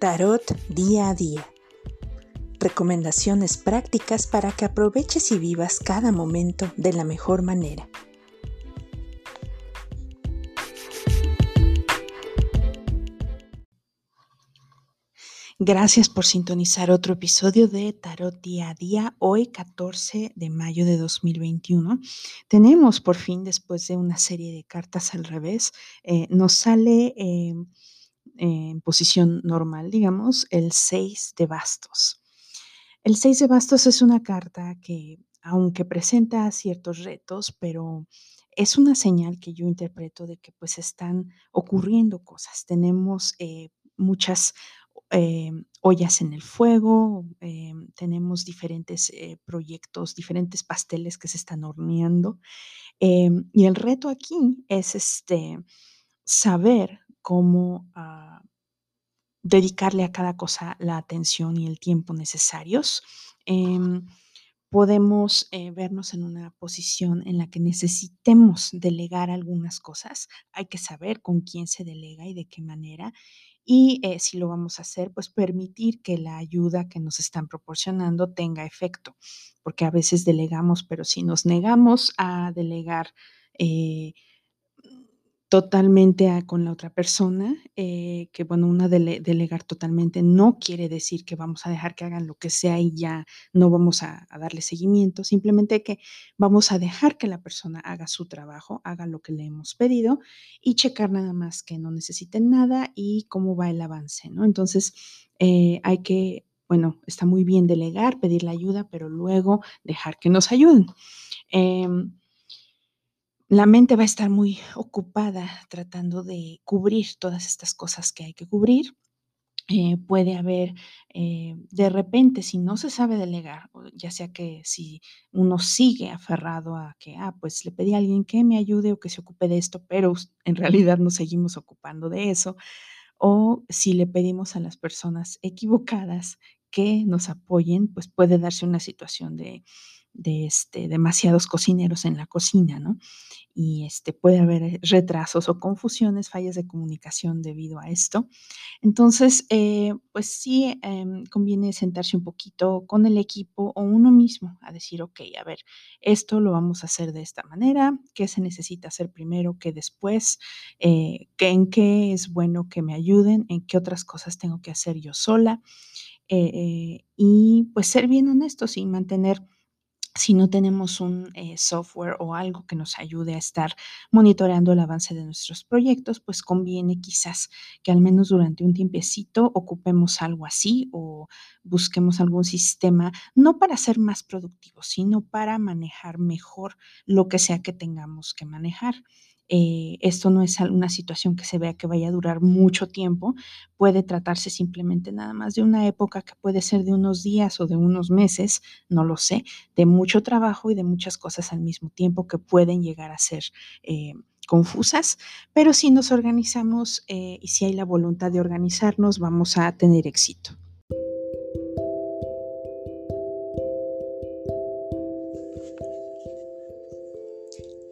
Tarot día a día. Recomendaciones prácticas para que aproveches y vivas cada momento de la mejor manera. Gracias por sintonizar otro episodio de Tarot Día a Día, hoy 14 de mayo de 2021. Tenemos por fin, después de una serie de cartas al revés, eh, nos sale eh, en posición normal, digamos, el 6 de bastos. El 6 de bastos es una carta que, aunque presenta ciertos retos, pero es una señal que yo interpreto de que pues están ocurriendo cosas. Tenemos eh, muchas eh, ollas en el fuego, eh, tenemos diferentes proyectos, diferentes pasteles que se están horneando. y el reto aquí es este, saber cómo ah, dedicarle a cada cosa la atención y el tiempo necesarios. Em, podemos vernos en una posición en la que necesitemos delegar algunas cosas. Hay que saber con quién se delega y de qué manera y eh, si lo vamos a hacer, pues permitir que la ayuda que nos están proporcionando tenga efecto, porque a veces delegamos, pero si nos negamos a delegar, eh, totalmente con la otra persona, eh, que bueno, una delegar totalmente no quiere decir que vamos a dejar que hagan lo que sea y ya no vamos a, darle seguimiento, simplemente que vamos a dejar que la persona haga su trabajo, haga lo que le hemos pedido y checar nada más que no necesiten nada y cómo va el avance, ¿no? Entonces, eh, hay que, bueno, está muy bien delegar, pedir la ayuda, pero luego dejar que nos ayuden. Em, la mente va a estar muy ocupada tratando de cubrir todas estas cosas que hay que cubrir. Eh, puede haber eh, de repente, si no se sabe delegar, ya sea que si uno sigue aferrado a que, ah, pues le pedí a alguien que me ayude o que se ocupe de esto, pero en realidad nos seguimos ocupando de eso, o si le pedimos a las personas equivocadas que nos apoyen, pues puede darse una situación de, de este, demasiados cocineros en la cocina, ¿no? Y este, puede haber eh, retrasos o confusiones, fallas de comunicación debido a esto. Entonces, eh, pues sí, em, conviene sentarse un poquito con el equipo o uno mismo a decir, ok, a ver, esto lo vamos a hacer de esta manera, qué se necesita hacer primero, qué después, eh, en qué es bueno que me ayuden, en qué otras cosas tengo que hacer yo sola. y pues ser bien honestos y mantener si no tenemos un eh, software o algo que nos ayude a estar monitoreando el avance de nuestros proyectos, pues conviene quizás que al menos durante un tiempecito ocupemos algo así o busquemos algún sistema, no para ser más productivos, sino para manejar mejor lo que sea que tengamos que manejar. Eh, esto no es una situación que se vea que vaya a durar mucho tiempo, puede tratarse simplemente nada más de una época que puede ser de unos días o de unos meses, no lo sé, de mucho trabajo y de muchas cosas al mismo tiempo que pueden llegar a ser... Eh, confusas, pero si nos organizamos eh, y si hay la voluntad de organizarnos, vamos a tener éxito.